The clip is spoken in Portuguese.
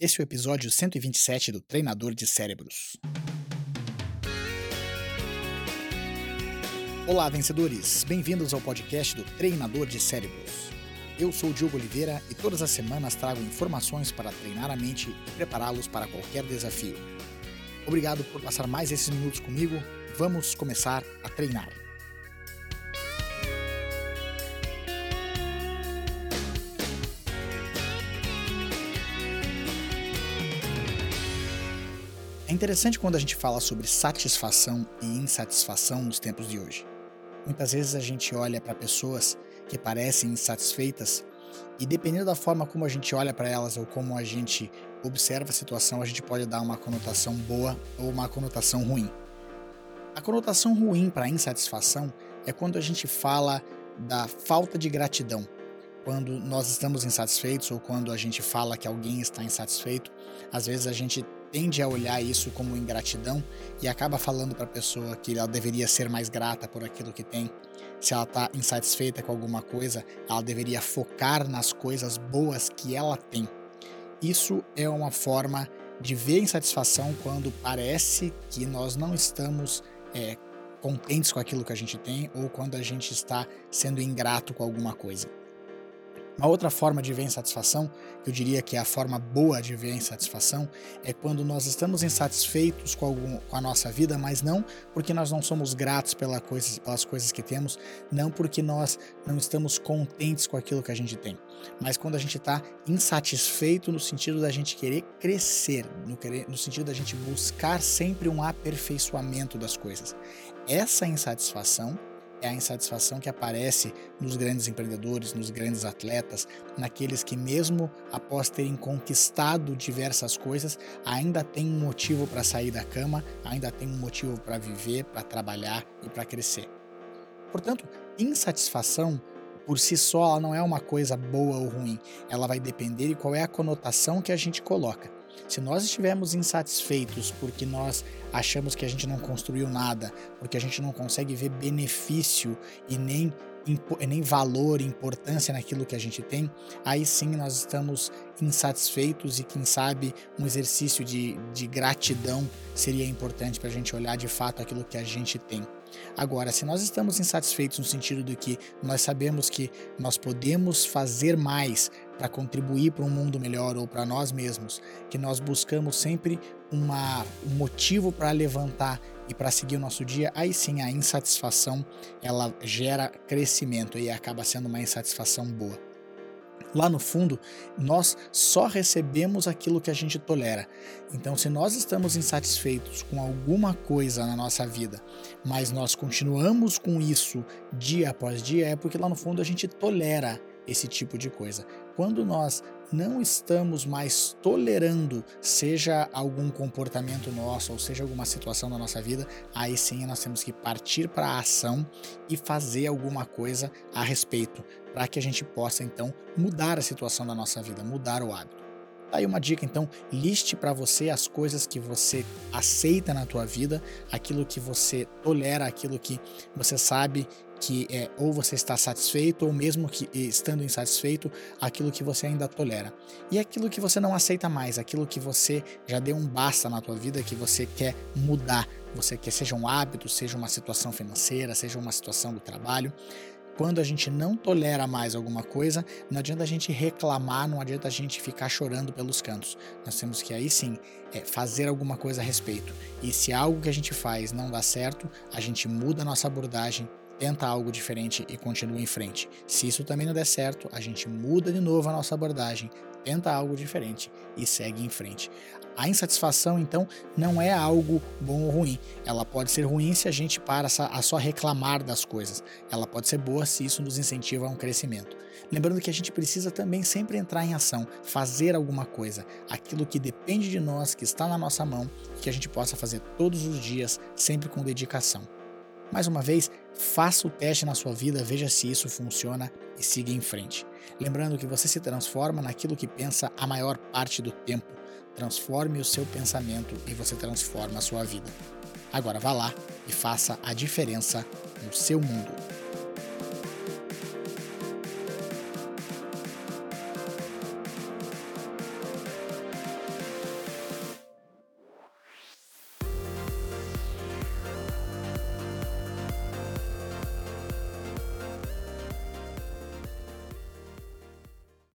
Esse é o episódio 127 do Treinador de Cérebros. Olá, vencedores! Bem-vindos ao podcast do Treinador de Cérebros. Eu sou o Diogo Oliveira e todas as semanas trago informações para treinar a mente e prepará-los para qualquer desafio. Obrigado por passar mais esses minutos comigo. Vamos começar a treinar. É interessante quando a gente fala sobre satisfação e insatisfação nos tempos de hoje. Muitas vezes a gente olha para pessoas que parecem insatisfeitas e dependendo da forma como a gente olha para elas ou como a gente observa a situação, a gente pode dar uma conotação boa ou uma conotação ruim. A conotação ruim para insatisfação é quando a gente fala da falta de gratidão. Quando nós estamos insatisfeitos ou quando a gente fala que alguém está insatisfeito, às vezes a gente tende a olhar isso como ingratidão e acaba falando para a pessoa que ela deveria ser mais grata por aquilo que tem. Se ela está insatisfeita com alguma coisa, ela deveria focar nas coisas boas que ela tem. Isso é uma forma de ver insatisfação quando parece que nós não estamos é, contentes com aquilo que a gente tem ou quando a gente está sendo ingrato com alguma coisa. Uma outra forma de ver insatisfação, eu diria que é a forma boa de ver insatisfação, é quando nós estamos insatisfeitos com, algum, com a nossa vida, mas não porque nós não somos gratos pela coisa, pelas coisas que temos, não porque nós não estamos contentes com aquilo que a gente tem, mas quando a gente está insatisfeito no sentido da gente querer crescer, no, querer, no sentido da gente buscar sempre um aperfeiçoamento das coisas. Essa insatisfação é a insatisfação que aparece nos grandes empreendedores, nos grandes atletas, naqueles que, mesmo após terem conquistado diversas coisas, ainda tem um motivo para sair da cama, ainda tem um motivo para viver, para trabalhar e para crescer. Portanto, insatisfação por si só não é uma coisa boa ou ruim, ela vai depender de qual é a conotação que a gente coloca. Se nós estivermos insatisfeitos porque nós achamos que a gente não construiu nada, porque a gente não consegue ver benefício e nem, nem valor, importância naquilo que a gente tem, aí sim nós estamos insatisfeitos e quem sabe um exercício de, de gratidão seria importante para a gente olhar de fato aquilo que a gente tem. Agora, se nós estamos insatisfeitos no sentido de que nós sabemos que nós podemos fazer mais para contribuir para um mundo melhor ou para nós mesmos, que nós buscamos sempre uma, um motivo para levantar e para seguir o nosso dia, aí sim a insatisfação ela gera crescimento e acaba sendo uma insatisfação boa. Lá no fundo, nós só recebemos aquilo que a gente tolera. Então, se nós estamos insatisfeitos com alguma coisa na nossa vida, mas nós continuamos com isso dia após dia, é porque lá no fundo a gente tolera esse tipo de coisa. Quando nós não estamos mais tolerando, seja algum comportamento nosso ou seja alguma situação da nossa vida, aí sim nós temos que partir para a ação e fazer alguma coisa a respeito, para que a gente possa então mudar a situação da nossa vida, mudar o hábito. Tá aí uma dica, então, liste para você as coisas que você aceita na tua vida, aquilo que você tolera, aquilo que você sabe que é ou você está satisfeito ou mesmo que estando insatisfeito, aquilo que você ainda tolera. E aquilo que você não aceita mais, aquilo que você já deu um basta na tua vida, que você quer mudar, você quer seja um hábito, seja uma situação financeira, seja uma situação do trabalho. Quando a gente não tolera mais alguma coisa, não adianta a gente reclamar, não adianta a gente ficar chorando pelos cantos. Nós temos que aí sim é, fazer alguma coisa a respeito. E se algo que a gente faz não dá certo, a gente muda a nossa abordagem, tenta algo diferente e continua em frente. Se isso também não der certo, a gente muda de novo a nossa abordagem, tenta algo diferente e segue em frente. A insatisfação, então, não é algo bom ou ruim. Ela pode ser ruim se a gente para a só reclamar das coisas. Ela pode ser boa se isso nos incentiva a um crescimento. Lembrando que a gente precisa também sempre entrar em ação, fazer alguma coisa, aquilo que depende de nós, que está na nossa mão, que a gente possa fazer todos os dias, sempre com dedicação. Mais uma vez, faça o teste na sua vida, veja se isso funciona e siga em frente. Lembrando que você se transforma naquilo que pensa a maior parte do tempo. Transforme o seu pensamento e você transforma a sua vida. Agora vá lá e faça a diferença no seu mundo.